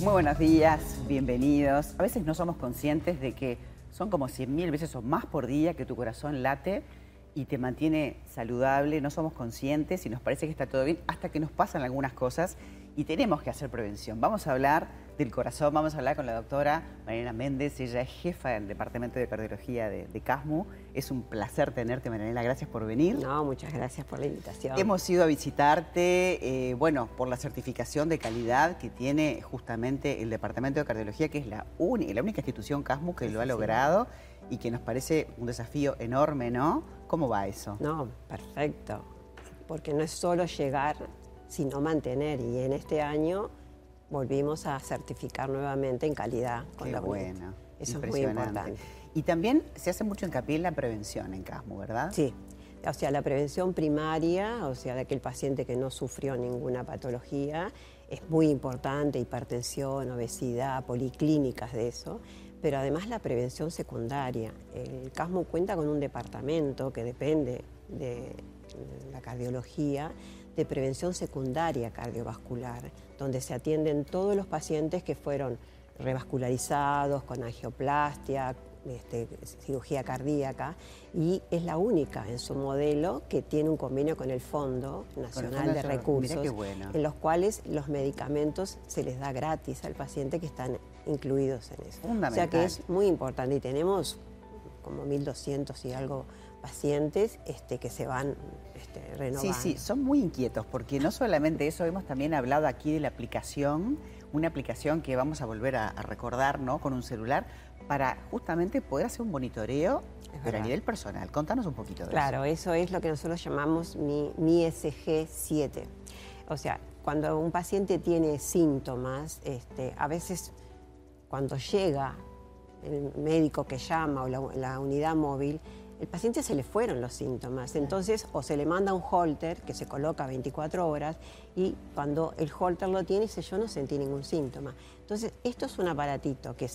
Muy buenos días, bienvenidos. A veces no somos conscientes de que son como 100.000 veces o más por día que tu corazón late y te mantiene saludable, no somos conscientes y nos parece que está todo bien hasta que nos pasan algunas cosas y tenemos que hacer prevención. Vamos a hablar del corazón, vamos a hablar con la doctora Mariana Méndez, ella es jefa del Departamento de Cardiología de, CASMU. Es un placer tenerte, Mariana, gracias por venir. No, muchas gracias por la invitación. Hemos ido a visitarte, eh, bueno, por la certificación de calidad que tiene justamente el Departamento de Cardiología, que es la, la única institución CASMU que lo ha logrado y que nos parece un desafío enorme, ¿no? ¿Cómo va eso? No, perfecto, porque no es solo llegar, sino mantener. Y en este año volvimos a certificar nuevamente en calidad con Qué la buena. Eso es muy importante. Y también se hace mucho hincapié en la prevención en CASMU, ¿verdad? Sí. O sea, la prevención primaria, o sea, de aquel paciente que no sufrió ninguna patología, es muy importante, hipertensión, obesidad, policlínicas de eso, pero además la prevención secundaria. El CASMU cuenta con un departamento que depende de la cardiología, de prevención secundaria cardiovascular, donde se atienden todos los pacientes que fueron revascularizados, con angioplastia, este, cirugía cardíaca, y es la única en su modelo que tiene un convenio con el Fondo Nacional de Recursos, en los cuales los medicamentos se les da gratis al paciente que están incluidos en eso. O sea que es muy importante y tenemos como 1.200 y algo pacientes este, que se van este, renovando. Sí, sí, son muy inquietos porque no solamente eso, hemos también hablado aquí de la aplicación, una aplicación que vamos a volver a, recordar ¿no? con un celular para justamente poder hacer un monitoreo pero a nivel personal. Contanos un poquito de eso. Claro, eso es lo que nosotros llamamos mi, mi SG7. O sea, cuando un paciente tiene síntomas, este, a veces cuando llega el médico que llama o la unidad móvil, el paciente se le fueron los síntomas. Entonces, o se le manda un holter que se coloca 24 horas y cuando el holter lo tiene, dice yo no sentí ningún síntoma. Entonces, esto es un aparatito que,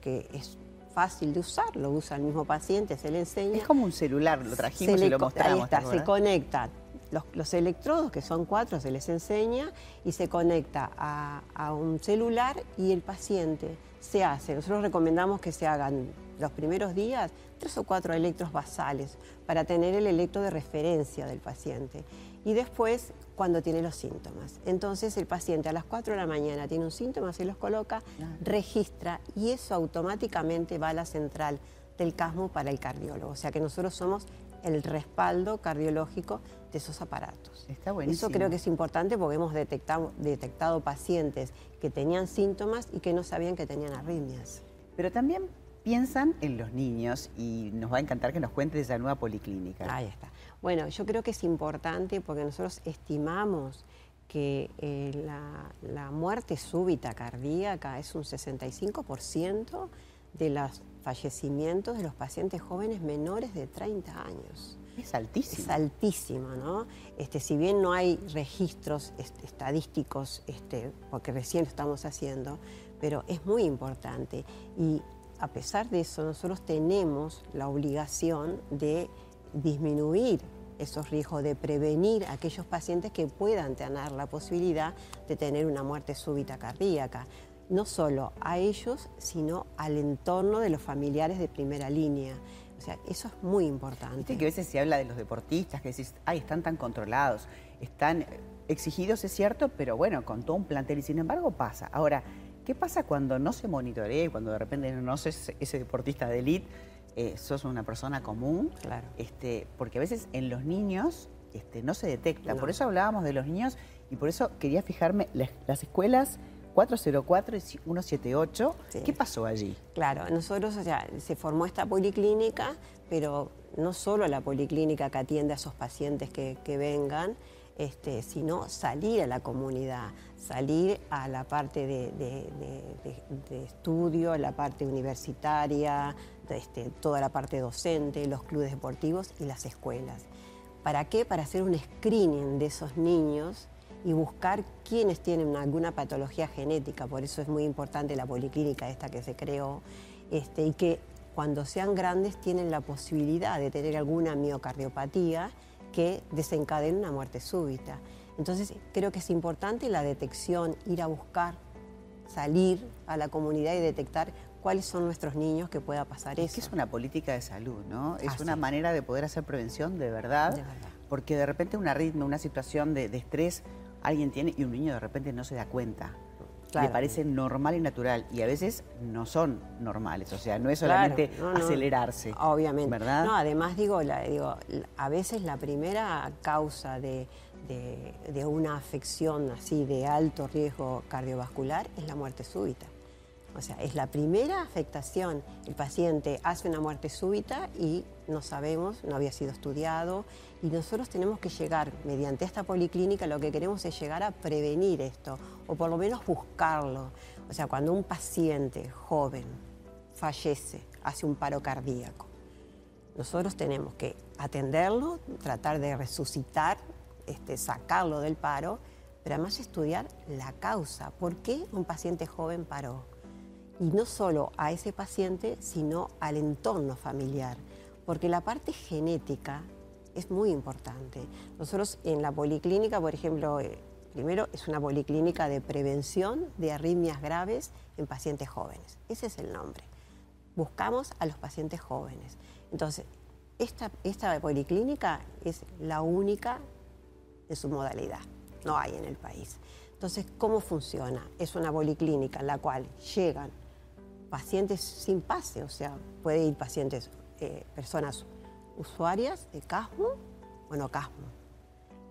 que es fácil de usar, lo usa el mismo paciente, se le enseña. Es como un celular, lo trajimos y lo mostramos. Ahí está, se conecta. Los, electrodos, que son cuatro, se les enseña y se conecta a, a un celular y el paciente se hace. Nosotros recomendamos que se hagan los primeros días tres o cuatro electros basales para tener el electro de referencia del paciente. Y después, cuando tiene los síntomas. Entonces, el paciente a las 4 de la mañana tiene un síntoma, se los coloca, registra y eso automáticamente va a la central del CASMO para el cardiólogo. O sea que nosotros somos el respaldo cardiológico de esos aparatos. Está buenísimo. Eso creo que es importante porque hemos detectado, detectado pacientes que tenían síntomas y que no sabían que tenían arritmias. Pero también piensan en los niños y nos va a encantar que nos cuente de esa nueva policlínica. Ahí está. Bueno, yo creo que es importante porque nosotros estimamos que eh, la, muerte súbita cardíaca es un 65% de los fallecimientos de los pacientes jóvenes menores de 30 años. Es altísimo. Es altísimo, ¿no? Este, si bien no hay registros estadísticos, este, porque recién lo estamos haciendo, pero es muy importante. Y a pesar de eso, nosotros tenemos la obligación de disminuir esos riesgos, de prevenir a aquellos pacientes que puedan tener la posibilidad de tener una muerte súbita cardíaca. No solo a ellos, sino al entorno de los familiares de primera línea. O sea, eso es muy importante. Viste que a veces se habla de los deportistas, que decís, ay, están tan controlados, están exigidos, es cierto, pero bueno, con todo un plantel y sin embargo pasa. Ahora, ¿Qué pasa cuando no se monitorea y cuando de repente no sos ese deportista de élite, eh, sos una persona común? Claro. Este, porque a veces en los niños este, no se detecta. Por eso hablábamos de los niños y por eso quería fijarme las, escuelas 404 y 178. ¿Qué pasó allí? Claro, nosotros, o sea, se formó esta policlínica, pero no solo la policlínica que atiende a esos pacientes que, que vengan, este, sino salir a la comunidad, salir a la parte de, estudio, la parte universitaria, este, toda la parte docente, los clubes deportivos y las escuelas. ¿Para qué? Para hacer un screening de esos niños y buscar quiénes tienen alguna patología genética, por eso es muy importante la policlínica esta que se creó, este, y que cuando sean grandes tienen la posibilidad de tener alguna miocardiopatía que desencadena una muerte súbita. Entonces creo que es importante la detección, ir a buscar salir a la comunidad y detectar cuáles son nuestros niños que pueda pasar eso. Es que es una política de salud, ¿no? Es Así una manera de poder hacer prevención de verdad, De verdad. porque de repente una ritmo, una situación de, de estrés alguien tiene y un niño de repente no se da cuenta. Claro. Le parece normal y natural y a veces no son normales, o sea, no es Claro, solamente no, no. acelerarse. Obviamente. ¿Verdad? No, además digo, la- digo, a veces la primera causa de, de- de una afección así de alto riesgo cardiovascular es la muerte súbita. O sea, es la primera afectación. El paciente hace una muerte súbita y no sabemos, no había sido estudiado, y nosotros tenemos que llegar, mediante esta policlínica, lo que queremos es llegar a prevenir esto, o por lo menos buscarlo. O sea, cuando un paciente joven fallece, hace un paro cardíaco, nosotros tenemos que atenderlo, tratar de resucitar, este, sacarlo del paro, pero además estudiar la causa. ¿Por qué un paciente joven paró? Y no solo a ese paciente, sino al entorno familiar, porque la parte genética es muy importante. Nosotros en la policlínica, por ejemplo, eh, primero es una policlínica de prevención de arritmias graves en pacientes jóvenes. Ese es el nombre buscamos a los pacientes jóvenes. Entonces, esta, esta policlínica es la única en su modalidad, no hay en el país. Entonces, ¿cómo funciona? Es una policlínica en la cual llegan pacientes sin pase, o sea, puede ir pacientes, eh, personas usuarias de CASMO o no CASMO.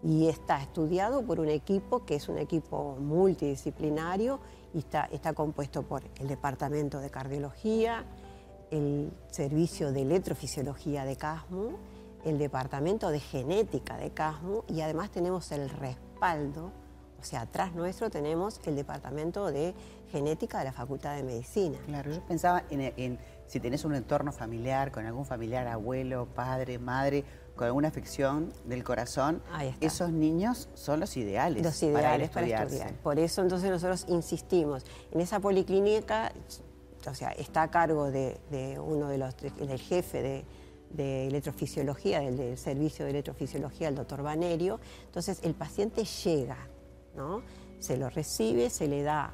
Y está estudiado por un equipo que es un equipo multidisciplinario y está, está compuesto por el Departamento de Cardiología, el Servicio de Electrofisiología de CASMO, el Departamento de Genética de CASMO y además tenemos el respaldo, o sea, atrás nuestro tenemos el Departamento de Genética de la Facultad de Medicina. Claro, yo pensaba en, en si tenés un entorno familiar, con algún familiar, abuelo, padre, madre, con alguna afección del corazón, esos niños son los ideales, los ideales para, estudiar. Por eso entonces nosotros insistimos. En esa policlínica, o sea, está a cargo de, de uno de los, del jefe de, de electrofisiología, del, del servicio de electrofisiología, el doctor Banerio. Entonces el paciente llega, ¿no? Se lo recibe, se le da,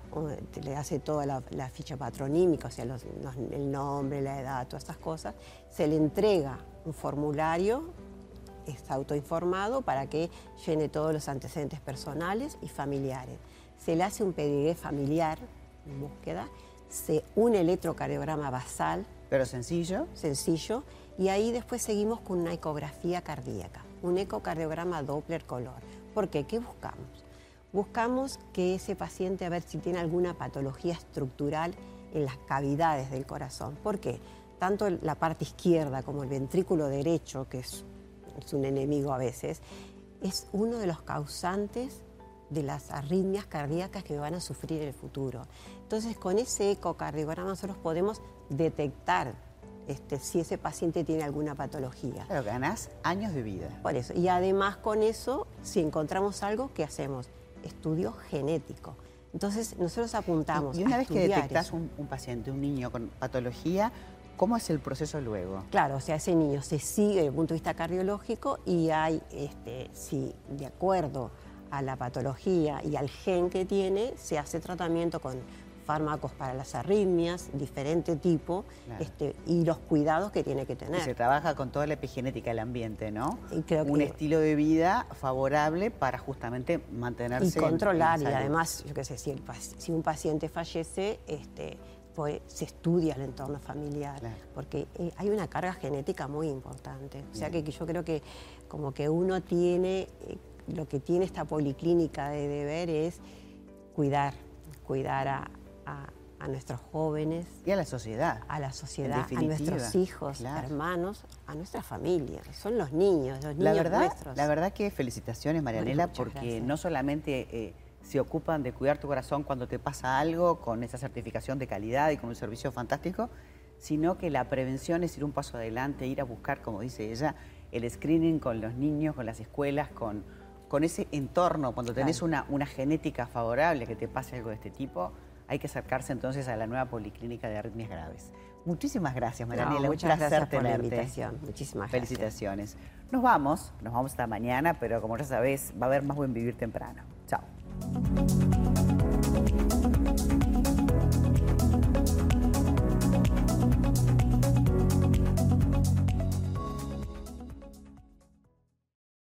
le hace toda la, la ficha patronímica, o sea, los- los- el nombre, la edad, todas estas cosas. Se le entrega un formulario está autoinformado para que llene todos los antecedentes personales y familiares. Se le hace un pedigrí familiar, en búsqueda, se un electrocardiograma basal Pero sencillo, sencillo y ahí después seguimos con una ecografía cardíaca, un ecocardiograma Doppler color. ¿Por qué? ¿Qué buscamos? Buscamos que ese paciente a ver si tiene alguna patología estructural en las cavidades del corazón. ¿Por qué? Tanto la parte izquierda como el ventrículo derecho, que es, es un enemigo a veces, es uno de los causantes de las arritmias cardíacas que van a sufrir en el futuro. Entonces, con ese ecocardiograma nosotros podemos detectar este, si ese paciente tiene alguna patología. claro, ganás años de vida. Por eso. Y además con eso, si encontramos algo, ¿qué hacemos? Estudio genético. Entonces, nosotros apuntamos Y una a vez que un, un paciente, un niño con patología, ¿cómo es el proceso luego? Claro, o sea, ese niño se sigue desde el punto de vista cardiológico y hay, este, si de acuerdo a la patología y al gen que tiene, se hace tratamiento con fármacos para las arritmias, diferente tipo, Claro. este, y los cuidados que tiene que Y tener. se trabaja con toda la epigenética del ambiente, ¿no? Y creo Un que- estilo de vida favorable para justamente mantenerse y controlar en y además yo qué sé si, el pac- si un paciente fallece este pues se estudia el entorno familiar Claro. porque eh, hay una carga genética muy importante o sea Bien. que yo creo que como que uno tiene eh, lo que tiene esta policlínica de deber es cuidar cuidar a, a- a nuestros jóvenes Y a la sociedad. a la sociedad, a nuestros hijos, claro. hermanos, a nuestra familia. Son los niños, los niños La verdad, nuestros. la verdad que felicitaciones, Marianela, muchas porque gracias. no solamente eh, se ocupan de cuidar tu corazón cuando te pasa algo, con esa certificación de calidad y con un servicio fantástico, sino que la prevención es ir un paso adelante, ir a buscar, como dice ella, el screening con los niños, con las escuelas, con, con ese entorno. Cuando tenés Claro. una, una genética favorable que te pase algo de este tipo, hay que acercarse entonces a la nueva policlínica de arritmias graves. Muchísimas gracias, No, un muchas placer gracias por la invitación. Muchísimas gracias. Felicitaciones. Nos vamos, nos vamos hasta mañana, pero como ya sabés, va a haber más buen vivir temprano. Chao.